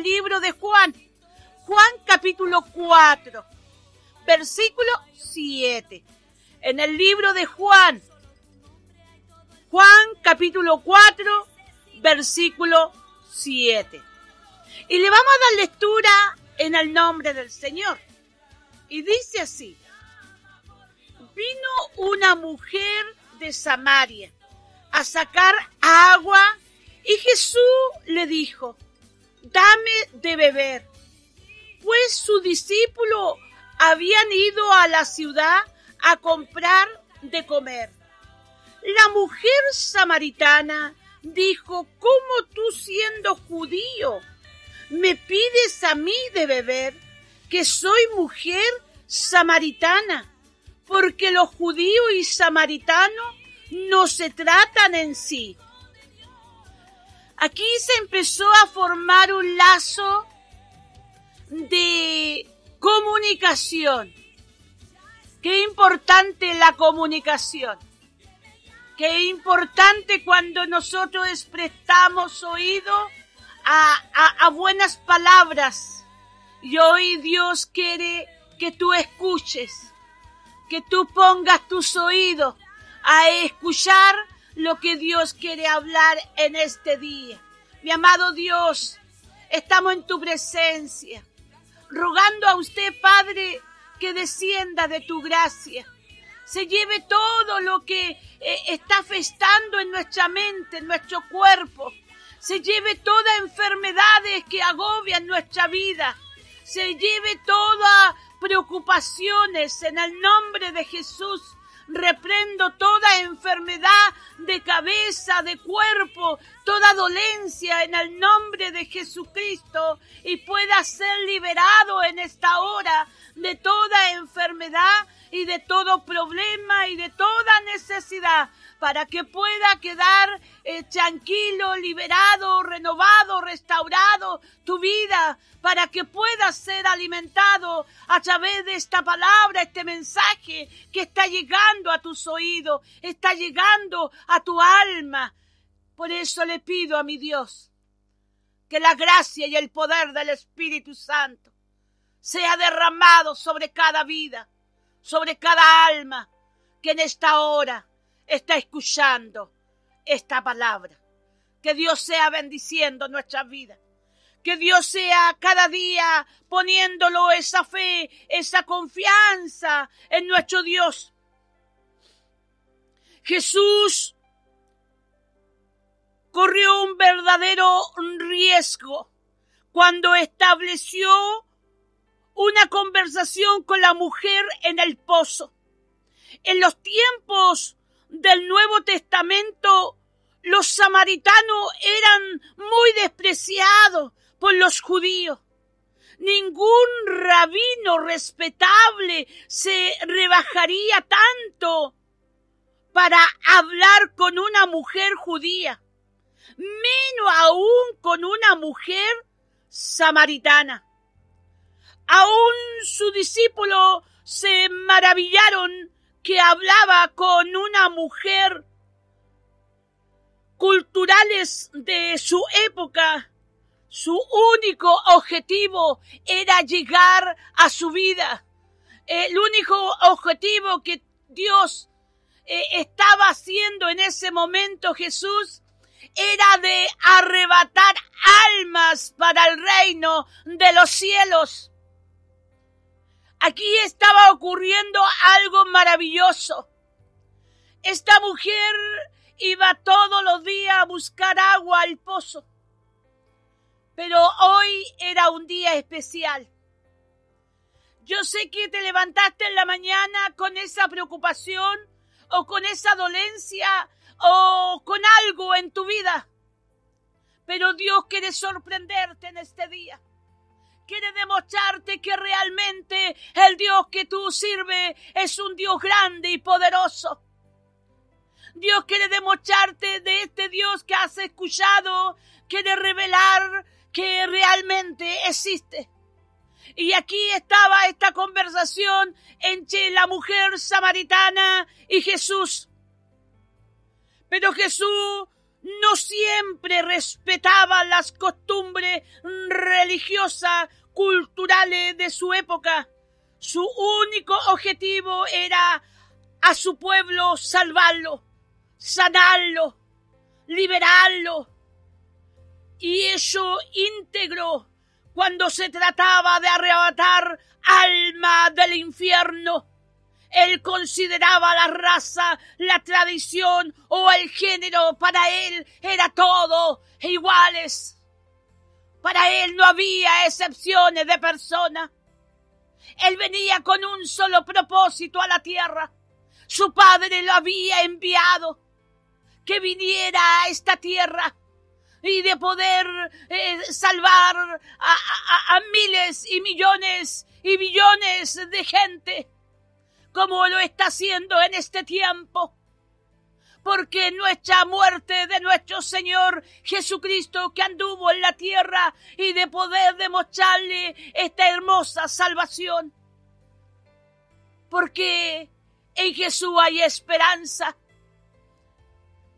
libro de Juan. Juan capítulo 4, versículo 7. En el libro de Juan. Juan capítulo 4, versículo 7. Y le vamos a dar lectura en el nombre del Señor. Y dice así. Vino una mujer de Samaria a sacar agua y Jesús le dijo, dame de beber. Pues su discípulo habían ido a la ciudad a comprar de comer. La mujer samaritana dijo, ¿cómo tú siendo judío me pides a mí de beber, que soy mujer samaritana? Porque los judíos y samaritanos no se tratan en sí. Aquí se empezó a formar un lazo de comunicación. Qué importante la comunicación. Qué importante cuando nosotros prestamos oído a, a buenas palabras. Y hoy Dios quiere que tú escuches, que tú pongas tus oídos a escuchar lo que Dios quiere hablar en este día. Mi amado Dios, estamos en tu presencia, rogando a usted, Padre, que descienda de tu gracia, se lleve todo lo que eh, está festando en nuestra mente, en nuestro cuerpo, se lleve todas enfermedades que agobian nuestra vida, se lleve todas preocupaciones en el nombre de Jesús Reprendo toda enfermedad de cabeza, de cuerpo, toda dolencia en el nombre de Jesucristo y pueda ser liberado en esta hora de toda enfermedad y de todo problema y de toda necesidad para que pueda quedar eh, tranquilo, liberado, renovado, restaurado tu vida, para que pueda ser alimentado a través de esta palabra, este mensaje que está llegando a tus oídos, está llegando a tu alma. Por eso le pido a mi Dios que la gracia y el poder del Espíritu Santo sea derramado sobre cada vida, sobre cada alma que en esta hora está escuchando esta palabra. Que Dios sea bendiciendo nuestras vidas. Que Dios sea cada día poniéndolo esa fe, esa confianza en nuestro Dios. Jesús corrió un verdadero riesgo cuando estableció una conversación con la mujer en el pozo. En los tiempos del Nuevo Testamento, los samaritanos eran muy despreciados por los judíos. Ningún rabino respetable se rebajaría tanto para hablar con una mujer judía, menos aún con una mujer samaritana. Aún su discípulo se maravillaron que hablaba con una mujer culturales de su época, su único objetivo era llegar a su vida. El único objetivo que Dios eh, estaba haciendo en ese momento Jesús era de arrebatar almas para el reino de los cielos. Aquí estaba ocurriendo algo maravilloso. Esta mujer iba todos los días a buscar agua al pozo. Pero hoy era un día especial. Yo sé que te levantaste en la mañana con esa preocupación o con esa dolencia o con algo en tu vida. Pero Dios quiere sorprenderte en este día quiere demostrarte que realmente el Dios que tú sirves es un Dios grande y poderoso. Dios quiere demostrarte de este Dios que has escuchado, quiere revelar que realmente existe. Y aquí estaba esta conversación entre la mujer samaritana y Jesús. Pero Jesús no siempre respetaba las costumbres religiosas, culturales de su época. Su único objetivo era a su pueblo salvarlo, sanarlo, liberarlo. Y eso íntegro cuando se trataba de arrebatar alma del infierno. Él consideraba la raza, la tradición o el género, para él era todo iguales. Para él no había excepciones de persona. Él venía con un solo propósito a la tierra. Su padre lo había enviado, que viniera a esta tierra y de poder eh, salvar a, a miles y millones y billones de gente como lo está haciendo en este tiempo. Porque nuestra muerte de nuestro Señor Jesucristo que anduvo en la tierra y de poder demostrarle esta hermosa salvación. Porque en Jesús hay esperanza.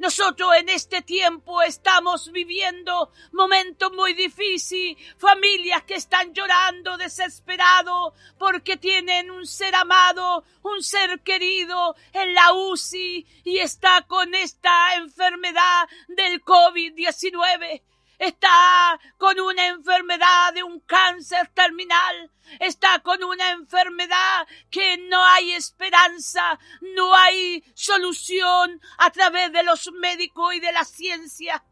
Nosotros en este tiempo estamos viviendo momentos muy difíciles, familias que están llorando desesperado porque tienen un ser amado, un ser querido en la UCI y está con esta enfermedad del COVID-19 está con una enfermedad de un cáncer terminal, está con una enfermedad que no hay esperanza, no hay solución a través de los médicos y de la ciencia.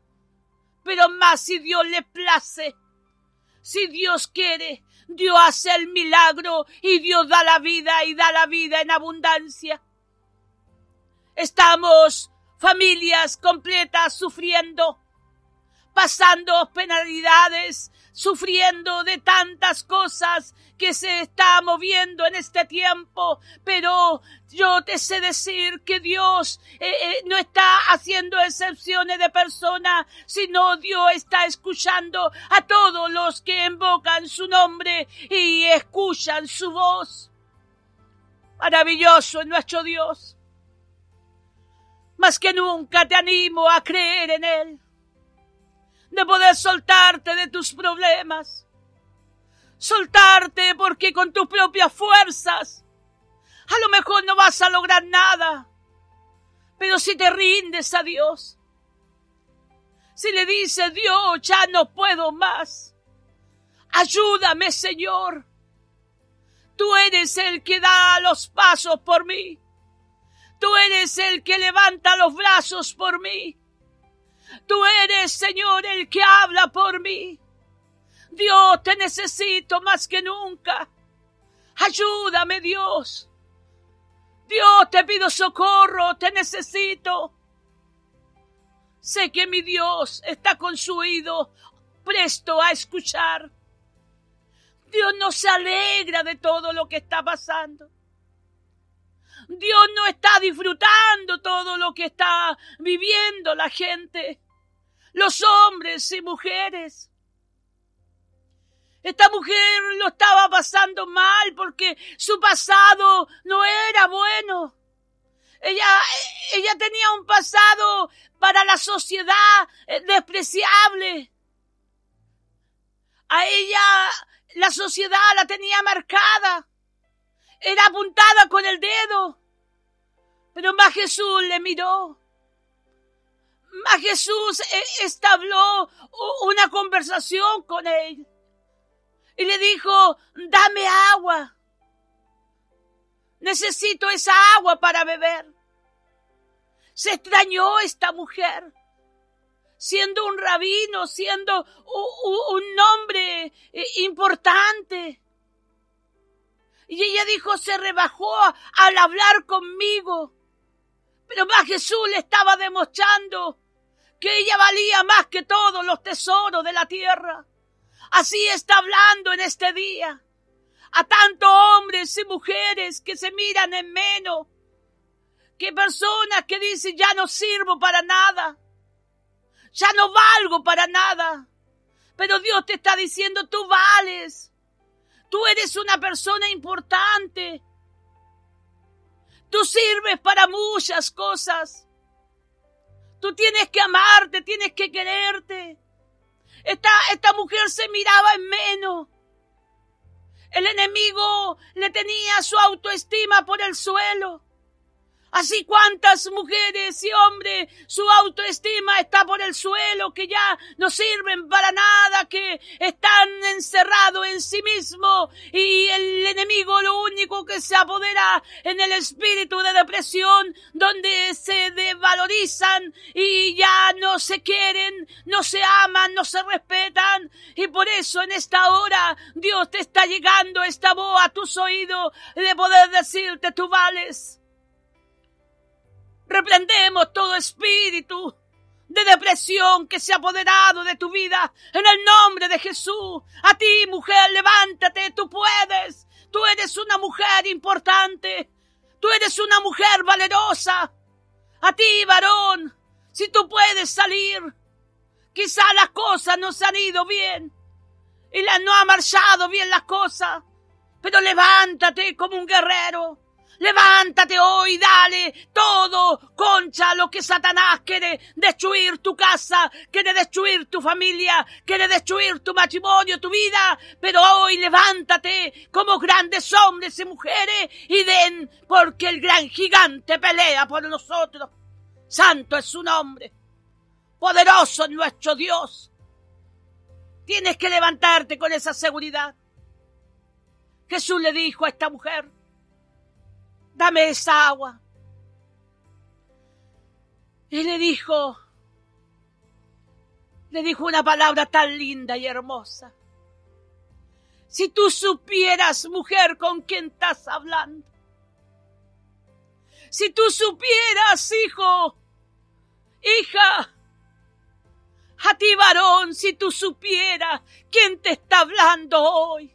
Pero más si Dios le place, si Dios quiere, Dios hace el milagro y Dios da la vida y da la vida en abundancia. Estamos familias completas sufriendo pasando penalidades, sufriendo de tantas cosas que se está moviendo en este tiempo, pero yo te sé decir que Dios eh, eh, no está haciendo excepciones de personas, sino Dios está escuchando a todos los que invocan su nombre y escuchan su voz. Maravilloso es nuestro Dios. Más que nunca te animo a creer en Él de poder soltarte de tus problemas. Soltarte porque con tus propias fuerzas a lo mejor no vas a lograr nada. Pero si te rindes a Dios, si le dices, Dios, ya no puedo más, ayúdame Señor. Tú eres el que da los pasos por mí. Tú eres el que levanta los brazos por mí. Tú eres, Señor, el que habla por mí. Dios, te necesito más que nunca. Ayúdame, Dios. Dios, te pido socorro, te necesito. Sé que mi Dios está con su oído presto a escuchar. Dios no se alegra de todo lo que está pasando. Dios no está disfrutando todo lo que está viviendo la gente, los hombres y mujeres. Esta mujer lo estaba pasando mal porque su pasado no era bueno. Ella, ella tenía un pasado para la sociedad eh, despreciable. A ella la sociedad la tenía marcada. Era apuntada con el dedo. Pero más Jesús le miró. Más Jesús e-, establó una conversación con él. Y le dijo, dame agua. Necesito esa agua para beber. Se extrañó esta mujer, siendo un rabino, siendo un nombre eh, importante. Y ella dijo, se rebajó al hablar conmigo. Pero más Jesús le estaba demostrando que ella valía más que todos los tesoros de la tierra. Así está hablando en este día a tantos hombres y mujeres que se miran en menos, que personas que dicen ya no sirvo para nada, ya no valgo para nada. Pero Dios te está diciendo tú vales, tú eres una persona importante, Tú sirves para muchas cosas. Tú tienes que amarte, tienes que quererte. Esta, esta mujer se miraba en menos. El enemigo le tenía su autoestima por el suelo. Así cuántas mujeres y hombres su autoestima está por el suelo, que ya no sirven para nada, que están encerrados en sí mismos y el enemigo lo único que se apodera en el espíritu de depresión, donde se desvalorizan y ya no se quieren, no se aman, no se respetan. Y por eso en esta hora Dios te está llegando esta voz a tus oídos de poder decirte tú vales Reprendemos todo espíritu de depresión que se ha apoderado de tu vida en el nombre de Jesús. A ti, mujer, levántate, tú puedes. Tú eres una mujer importante. Tú eres una mujer valerosa. A ti, varón, si tú puedes salir. Quizá las cosas no se han ido bien y las no ha marchado bien las cosas. Pero levántate como un guerrero. Levántate hoy, dale todo, concha, lo que Satanás quiere destruir tu casa, quiere destruir tu familia, quiere destruir tu matrimonio, tu vida. Pero hoy levántate como grandes hombres y mujeres y den, porque el gran gigante pelea por nosotros. Santo es su nombre. Poderoso es nuestro Dios. Tienes que levantarte con esa seguridad. Jesús le dijo a esta mujer, dame esa agua. Y le dijo, le dijo una palabra tan linda y hermosa. Si tú supieras, mujer, con quién estás hablando. Si tú supieras, hijo, hija, a ti varón, si tú supieras quién te está hablando hoy.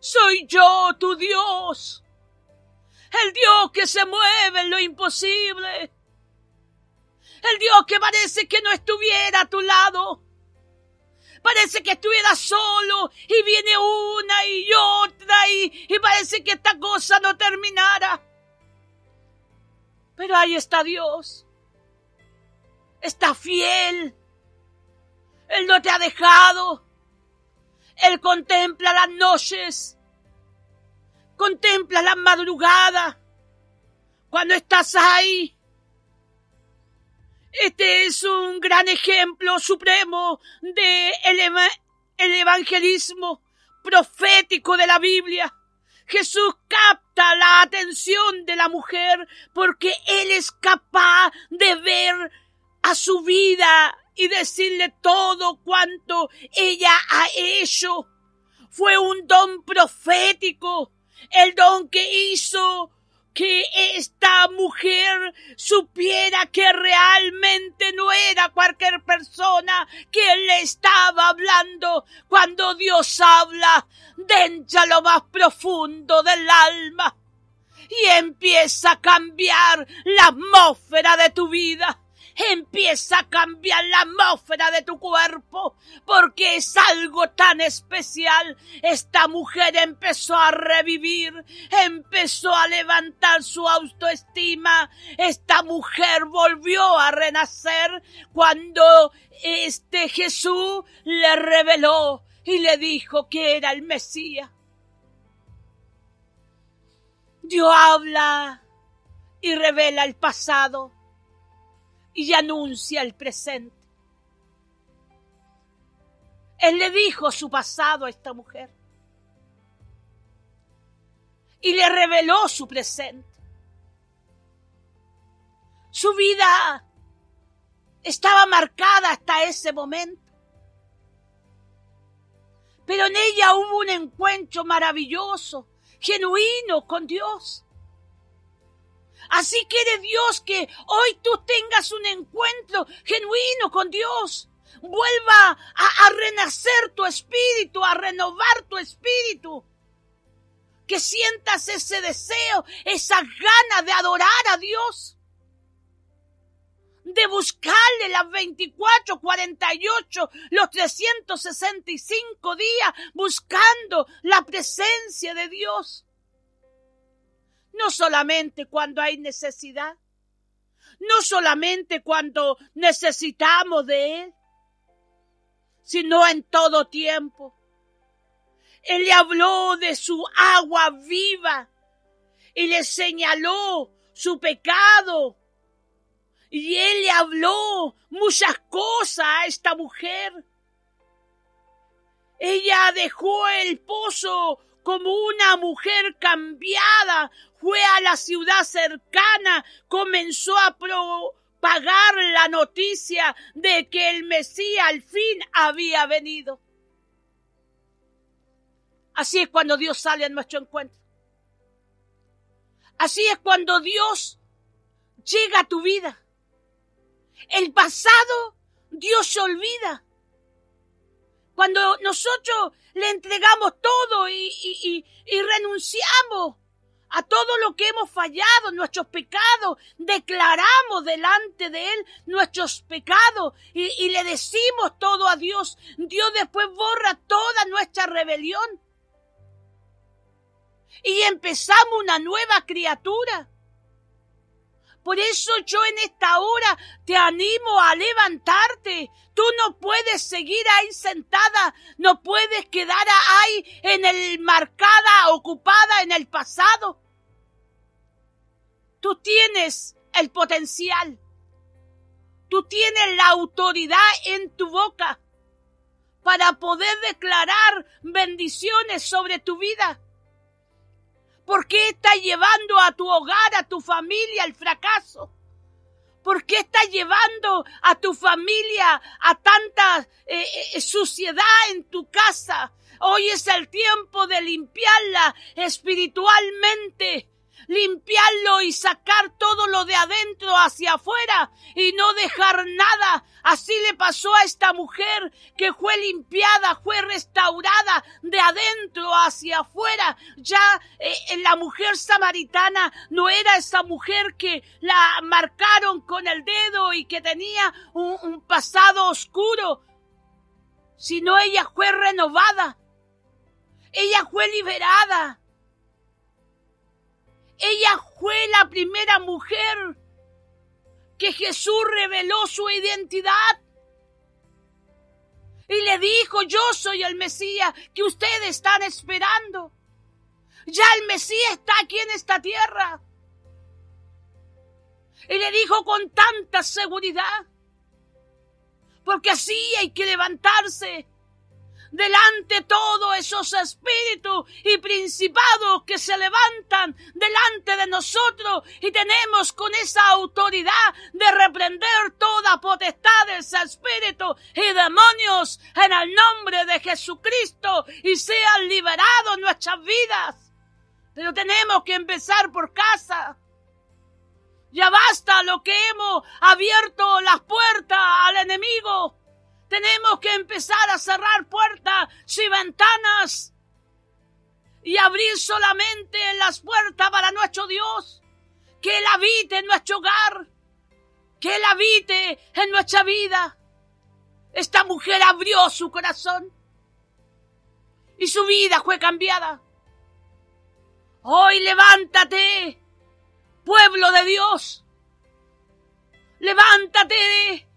Soy yo, tu Dios el Dios que se mueve en lo imposible. El Dios que parece que no estuviera a tu lado. Parece que estuviera solo y viene una y otra y, y parece que esta cosa no terminara. Pero ahí está Dios. Está fiel. Él no te ha dejado. Él contempla las noches Contempla la madrugada cuando estás ahí. Este es un gran ejemplo supremo de el evangelismo profético de la Biblia. Jesús capta la atención de la mujer porque Él es capaz de ver a su vida y decirle todo cuanto ella ha hecho. Fue un don profético el don que hizo que esta mujer supiera que realmente no era cualquier persona que le estaba hablando. Cuando Dios habla dentro lo más profundo del alma y empieza a cambiar la atmósfera de tu vida empieza a cambiar la atmósfera de tu cuerpo, porque es algo tan especial. Esta mujer empezó a revivir, empezó a levantar su autoestima. Esta mujer volvió a renacer cuando este Jesús le reveló y le dijo que era el Mesías. Dios habla y revela el pasado y anuncia el presente. Él le dijo su pasado a esta mujer y le reveló su presente. Su vida estaba marcada hasta ese momento. Pero en ella hubo un encuentro maravilloso, genuino con Dios. Así quiere Dios que hoy tú tengas un encuentro genuino con Dios. Vuelva a, renacer tu espíritu, a renovar tu espíritu. Que sientas ese deseo, esa gana de adorar a Dios de buscarle las 24, 48, los 365 días buscando la presencia de Dios no solamente cuando hay necesidad, no solamente cuando necesitamos de Él, sino en todo tiempo. Él le habló de su agua viva y le señaló su pecado. Y él le habló muchas cosas a esta mujer. Ella dejó el pozo como una mujer cambiada, fue a la ciudad cercana, comenzó a propagar la noticia de que el Mesías al fin había venido. Así es cuando Dios sale a nuestro encuentro. Así es cuando Dios llega a tu vida. El pasado Dios se olvida. Cuando nosotros le entregamos todo y, renunciamos a todo lo que hemos fallado, nuestros pecados, declaramos delante de Él nuestros pecados y, y le decimos todo a Dios, Dios después borra toda nuestra rebelión y empezamos una nueva criatura. Por eso yo en esta hora te animo a levantarte. Tú no puedes seguir ahí sentada, no puedes quedar ahí en el marcada, ocupada en el pasado. Tú tienes el potencial. Tú tienes la autoridad en tu boca para poder declarar bendiciones sobre tu vida. ¿Por qué estás llevando a tu hogar, a tu familia al fracaso? ¿Por qué estás llevando a tu familia a tanta eh, eh, suciedad en tu casa? Hoy es el tiempo de limpiarla espiritualmente limpiarlo y sacar todo lo de adentro hacia afuera y no dejar nada. Así le pasó a esta mujer que fue limpiada, fue restaurada de adentro hacia afuera. Ya eh, la mujer samaritana no era esa mujer que la marcaron con el dedo y que tenía un, un pasado oscuro, sino ella fue renovada. Ella fue liberada. Ella fue la primera mujer que Jesús reveló su identidad. Y le dijo, yo soy el Mesías que ustedes están esperando. Ya el Mesías está aquí en esta tierra. Y le dijo con tanta seguridad, porque así hay que levantarse delante todos esos espíritus y principados que se levantan delante de nosotros y tenemos con esa autoridad de reprender toda potestad de ese espíritu y demonios en el nombre de Jesucristo y sean liberados nuestras vidas. Pero tenemos que empezar por casa. Ya basta lo que hemos abierto las puertas al enemigo tenemos que empezar a cerrar puertas y ventanas y abrir solamente las puertas para nuestro Dios. Que Él habite en nuestro hogar, que Él habite en nuestra vida. Esta mujer abrió su corazón y su vida fue cambiada. Hoy levántate, pueblo de Dios. Levántate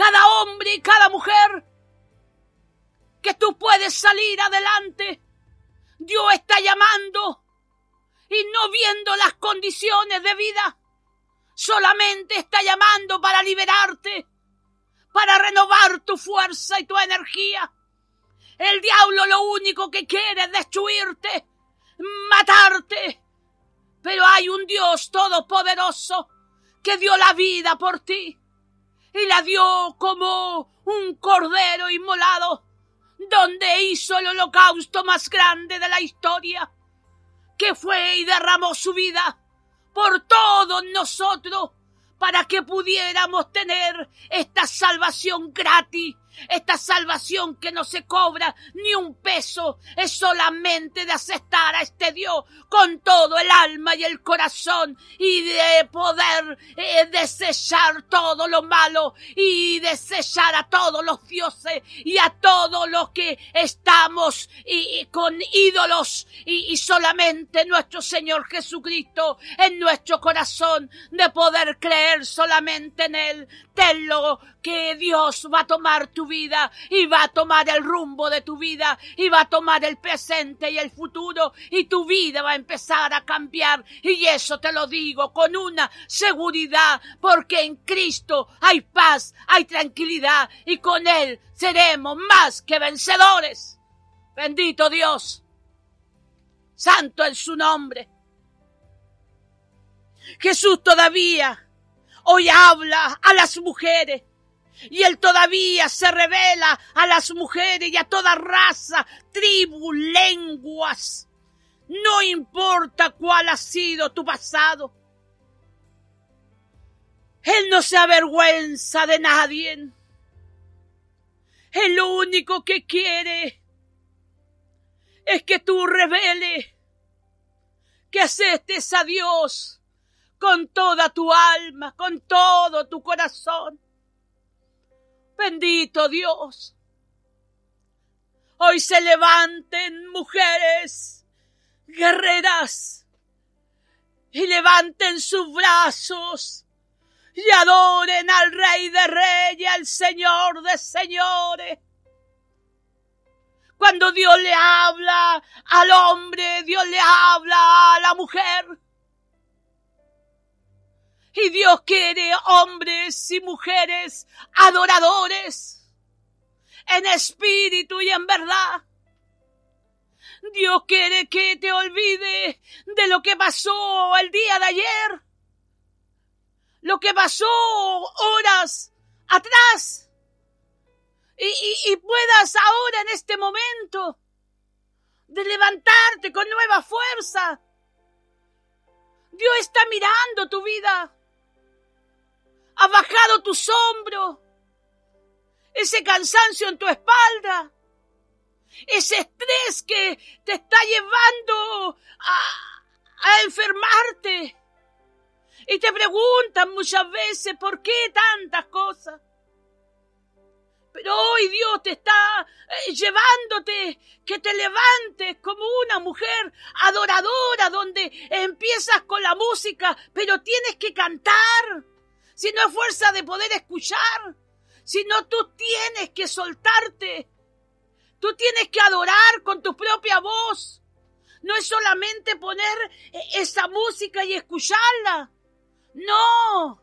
cada hombre y cada mujer, que tú puedes salir adelante. Dios está llamando y no viendo las condiciones de vida, solamente está llamando para liberarte, para renovar tu fuerza y tu energía. El diablo lo único que quiere es destruirte, matarte. Pero hay un Dios todopoderoso que dio la vida por ti y la dio como un cordero inmolado, donde hizo el holocausto más grande de la historia, que fue y derramó su vida por todos nosotros para que pudiéramos tener esta salvación gratis Esta salvación que no se cobra ni un peso es solamente de aceptar a este Dios con todo el alma y el corazón y de poder eh, desechar todo lo malo y desechar a todos los dioses y a todos los que estamos y, con ídolos y, y solamente nuestro Señor Jesucristo en nuestro corazón de poder creer solamente en Él. Tenlo que Dios va a tomar tu vida y va a tomar el rumbo de tu vida y va a tomar el presente y el futuro y tu vida va a empezar a cambiar y eso te lo digo con una seguridad porque en Cristo hay paz, hay tranquilidad y con Él seremos más que vencedores. Bendito Dios. Santo en su nombre. Jesús todavía hoy habla a las mujeres y él todavía se revela a las mujeres y a toda raza, tribu, lenguas. No importa cuál ha sido tu pasado. Él no se avergüenza de nadie. El único que quiere es que tú reveles que aceptes a Dios con toda tu alma, con todo tu corazón. Bendito Dios. Hoy se levanten mujeres guerreras y levanten sus brazos y adoren al Rey de Reyes, al Señor de Señores. Cuando Dios le habla al hombre, Dios le habla a la mujer. Y Dios quiere hombres y mujeres adoradores en espíritu y en verdad. Dios quiere que te olvide de lo que pasó el día de ayer, lo que pasó horas atrás, y, y, puedas ahora en este momento de levantarte con nueva fuerza. Dios está mirando tu vida ha bajado tus hombros, ese cansancio en tu espalda, ese estrés que te está llevando a, a enfermarte. Y te preguntan muchas veces por qué tantas cosas. Pero hoy Dios te está eh, llevándote que te levantes como una mujer adoradora donde empiezas con la música, pero tienes que cantar si no es fuerza de poder escuchar, si no tú tienes que soltarte, tú tienes que adorar con tu propia voz. No es solamente poner eh, esa música y escucharla. No.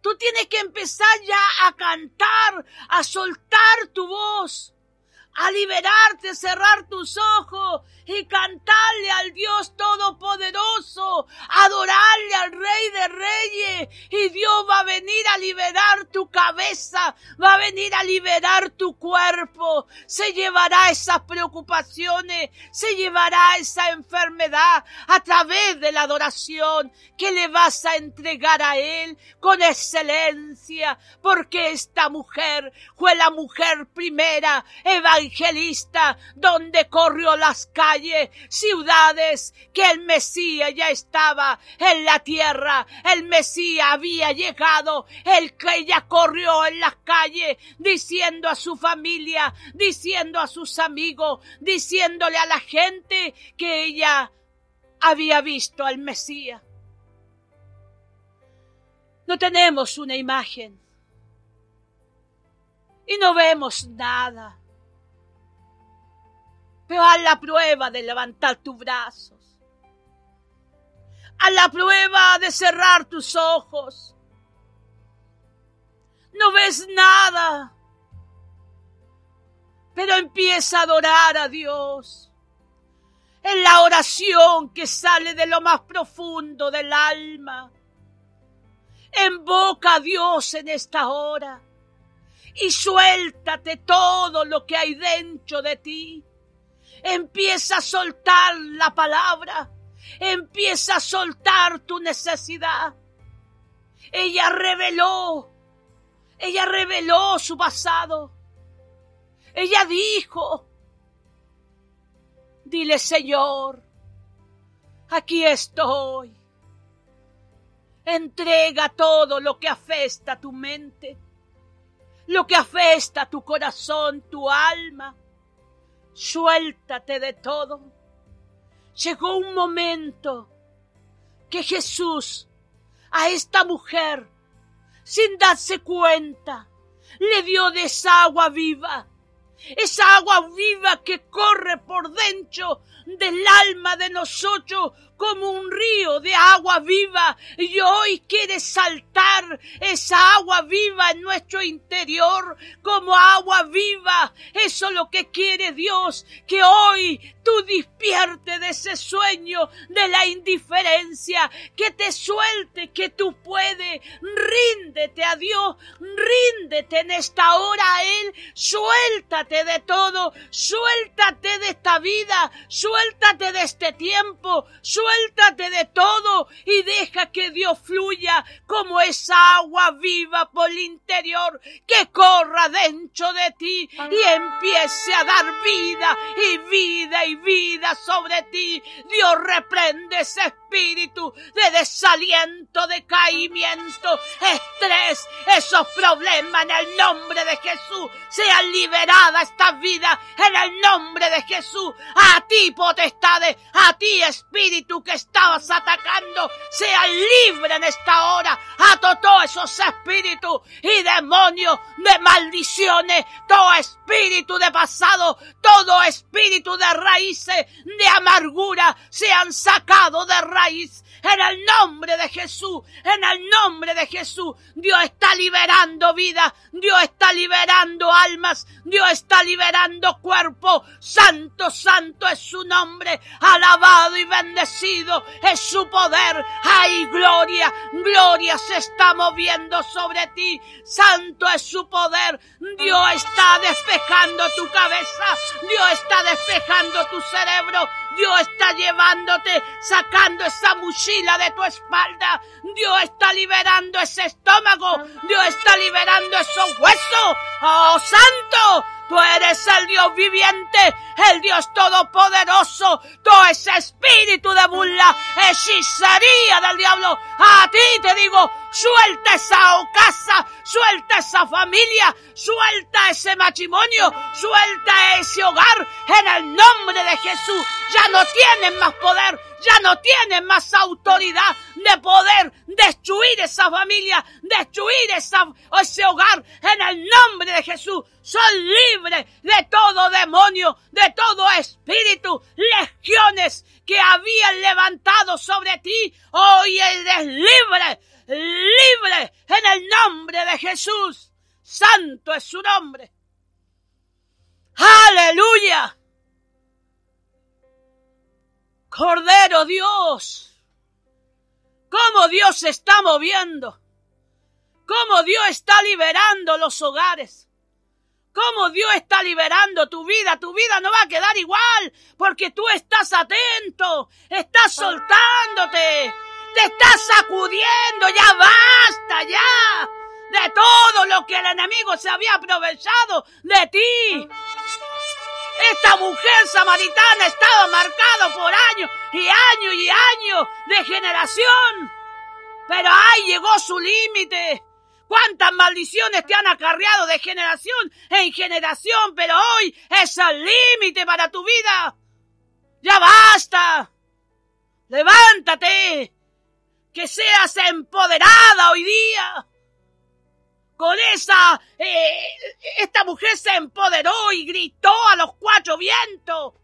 Tú tienes que empezar ya a cantar, a soltar tu voz, a liberarte, cerrar tus ojos y cantarle al Dios Todopoderoso, adorarle al Rey de Reyes. Y Dios va a venir a liberar tu cabeza, va a venir a liberar tu cuerpo, se llevará esas preocupaciones, se llevará esa enfermedad a través de la adoración que le vas a entregar a Él con excelencia, porque esta mujer fue la mujer primera evangelista donde corrió las calles ciudades, que el Mesías ya estaba en la tierra, el Mesías había llegado, el que ella corrió en las calles diciendo a su familia, diciendo a sus amigos, diciéndole a la gente que ella había visto al Mesías. No tenemos una imagen y no vemos nada pero haz la prueba de levantar tus brazos. Haz la prueba de cerrar tus ojos. No ves nada, pero empieza a adorar a Dios. En la oración que sale de lo más profundo del alma. Invoca a Dios en esta hora y suéltate todo lo que hay dentro de ti. Empieza a soltar la palabra. Empieza a soltar tu necesidad. Ella reveló Ella reveló su pasado. Ella dijo, dile Señor, aquí estoy. Entrega todo lo que afesta tu mente, lo que afesta tu corazón, tu alma. Suéltate de todo. Llegó un momento que Jesús a esta mujer, sin darse cuenta, le dio de esa agua viva, esa agua viva que corre por dentro del alma de nosotros como un río de agua viva y hoy quiere saltar esa agua viva en nuestro interior como agua viva. Eso es lo que quiere Dios, que hoy tú despierte de ese sueño de la indiferencia, que te suelte, que tú puedes. Ríndete a Dios, ríndete en esta hora a Él, suéltate de todo, suéltate de esta vida, suéltate de este tiempo, de todo y deja que Dios fluya como esa agua viva por el interior que corra dentro de ti y empiece a dar vida y vida y vida sobre ti. Dios reprende ese espíritu de desaliento, de caimiento, estrés, esos problemas en el nombre de Jesús. Sean liberadas estas vidas en el nombre de Jesús. A ti potestades, a ti espíritu que estabas atacando, sean libres en esta hora. A todos esos espíritus y demonios de maldiciones, todo espíritu de pasado, todo espíritu de raíces, de amargura, sean sacados de raíz en el nombre de Jesús, en el nombre de Jesús. Dios está liberando vida, Dios está liberando almas, Dios está liberando cuerpo. Santo, santo es su nombre, alabado y bendecido es su poder. ¡Ay, gloria! Gloria se está moviendo sobre ti. Santo es su poder. Dios está despejando tu cabeza, Dios está despejando tu cerebro. Dios está llevándote, sacando esa mochila de tu espalda. Dios está liberando ese estómago. Dios está liberando esos huesos. ¡Oh, santo! Tú eres el Dios viviente, el Dios todopoderoso. Todo ese espíritu de burla, hechicería del diablo. A ti te digo, suelta esa casa, suelta esa familia, suelta ese matrimonio, suelta ese hogar en el nombre de Jesús. Ya no tienen más poder, ya no tienen más autoridad de poder destruir esa familia, destruir esa, ese hogar en el nombre de Jesús. Son libres de todo demonio, de todo espíritu, legiones que habían levantado sobre ti. Hoy eres libre, libre en el nombre de Jesús. Santo es su nombre. Aleluya. Cordero Dios. Cómo Dios se está moviendo. Cómo Dios está liberando los hogares. Cómo Dios está liberando tu vida. Tu vida no va a quedar igual porque tú estás atento. Estás soltándote. Te estás sacudiendo. Ya basta, ya. De todo lo que el enemigo se había aprovechado de ti. Esta mujer samaritana estaba marcada por años y años y años de generación. Pero ahí llegó su límite. ¿Cuántas maldiciones te han acarreado de generación en generación? Pero hoy es el límite para tu vida. Ya basta. Levántate. Que seas empoderada hoy día con esa... Eh, esta mujer se empoderó y gritó a los cuatro vientos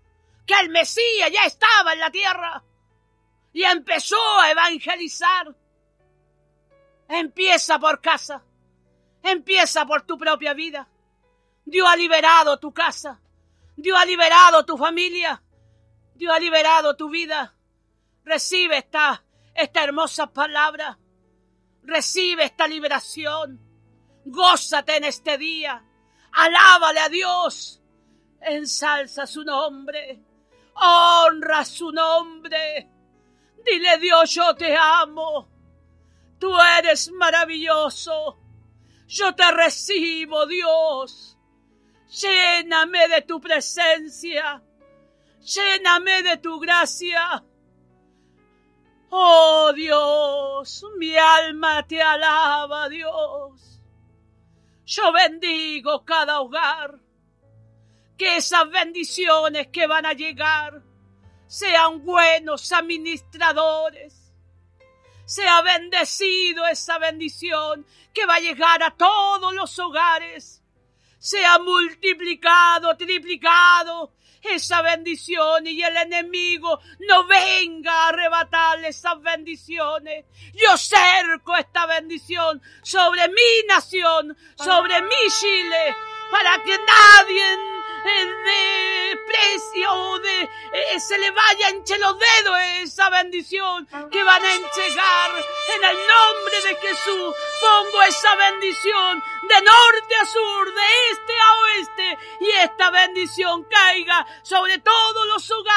que el Mesías ya estaba en la tierra y empezó a evangelizar. Empieza por casa, empieza por tu propia vida. Dios ha liberado tu casa, Dios ha liberado tu familia, Dios ha liberado tu vida. Recibe esta, esta hermosa palabra, recibe esta liberación. Gózate en este día. Alábale a Dios. Ensalza su nombre. Honra su nombre. Dile Dios, yo te amo. Tú eres maravilloso. Yo te recibo, Dios. Lléname de tu presencia. Lléname de tu gracia. Oh Dios, mi alma te alaba, Dios. Yo bendigo cada hogar. Que esas bendiciones que van a llegar sean buenos administradores. Sea bendecido esa bendición que va a llegar a todos los hogares. Sea multiplicado, triplicado esa bendición y el enemigo no venga a arrebatarle esas bendiciones. Yo cerco esta bendición sobre mi nación, sobre mi Chile, para que nadie de precio, de eh, se le vaya entre los dedos esa bendición que van a entregar en el nombre de Jesús. Pongo esa bendición de norte a sur, de este a oeste, y esta bendición caiga sobre todos los hogares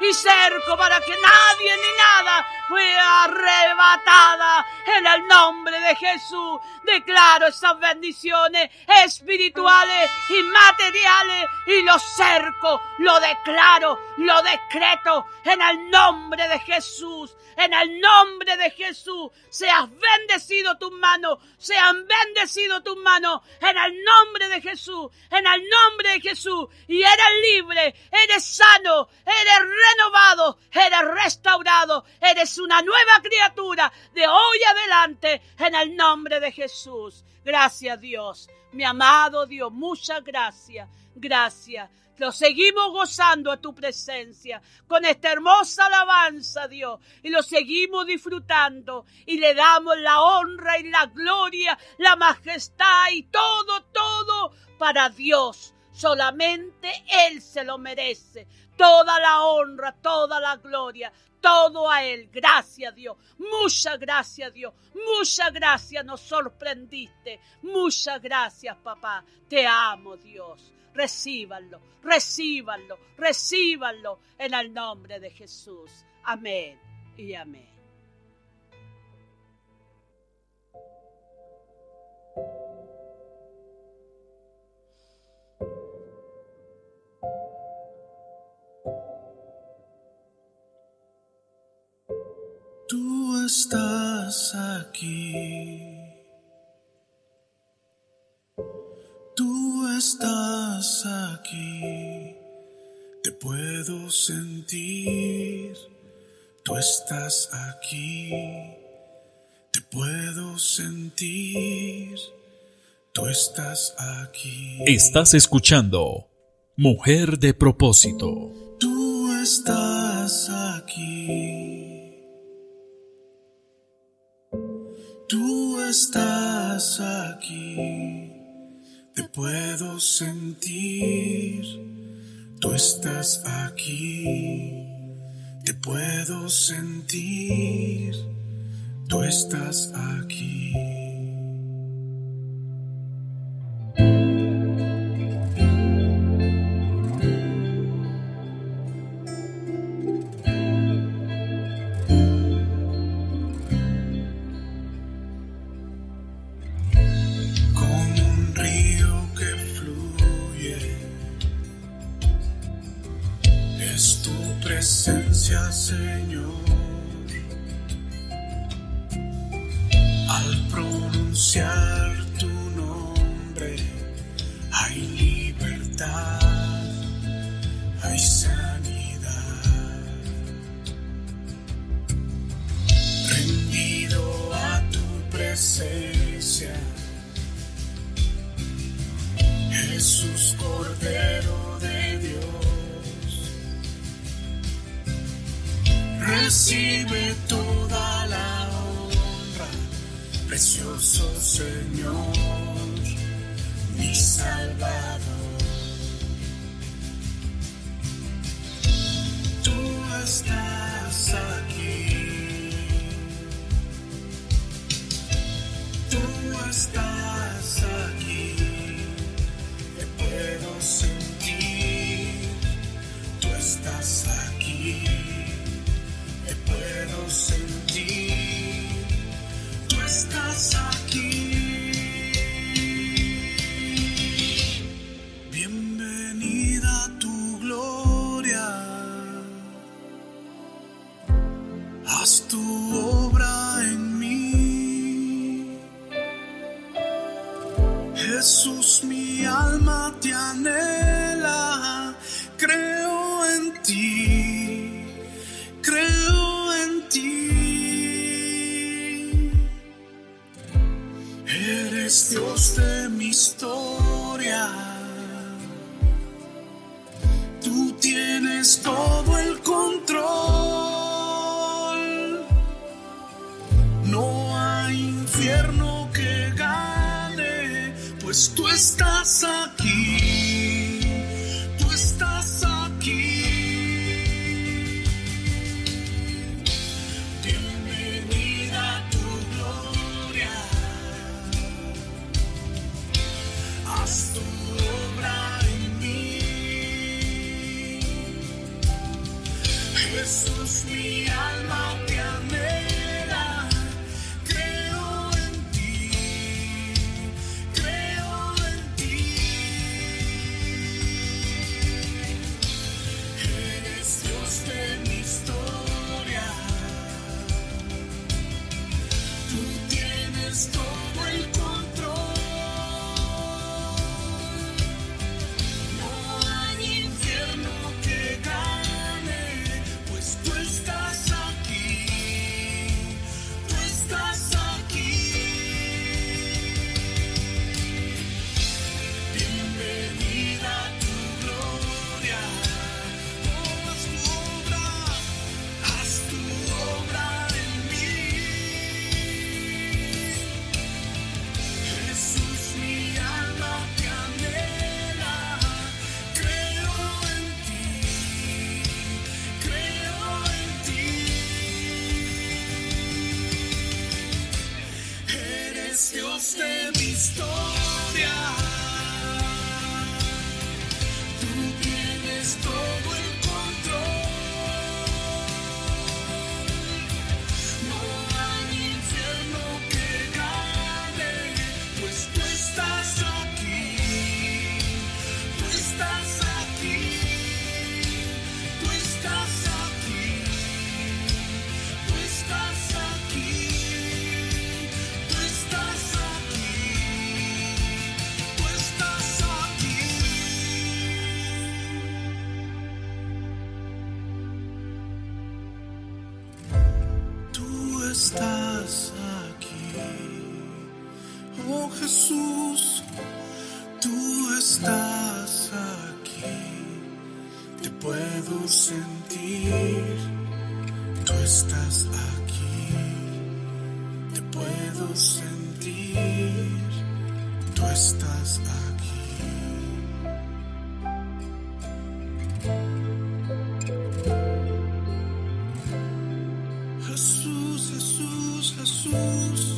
y cerco para que nadie ni nada fue arrebatada en el nombre de Jesús. Declaro esas bendiciones espirituales y materiales y lo cerco, lo declaro, lo decreto en el nombre de Jesús. En el nombre de Jesús, seas bendecido tus manos, sean bendecido tus manos, en el nombre de Jesús, en el nombre de Jesús, y eres libre, eres sano, eres renovado, eres restaurado, eres una nueva criatura de hoy adelante, en el nombre de Jesús. Gracias Dios, mi amado Dios, muchas gracias, gracias. Lo seguimos gozando a tu presencia con esta hermosa alabanza, Dios, y lo seguimos disfrutando y le damos la honra y la gloria, la majestad y todo, todo para Dios. Solamente Él se lo merece. Toda la honra, toda la gloria, todo a Él. Gracias Dios. Muchas gracias Dios. Muchas gracias. Nos sorprendiste. Muchas gracias papá. Te amo Dios recíbanlo, recíbanlo, recíbanlo en el nombre de Jesús. Amén y amén. Estás aquí. Tú estás aquí, te puedo sentir. Tú estás aquí, te puedo sentir. Tú estás aquí. Estás escuchando Mujer de propósito. Tú estás aquí. Estás aquí te puedo sentir, tú estás aquí, te puedo sentir, tú estás aquí. Eres Dios de mi historia. Jesús,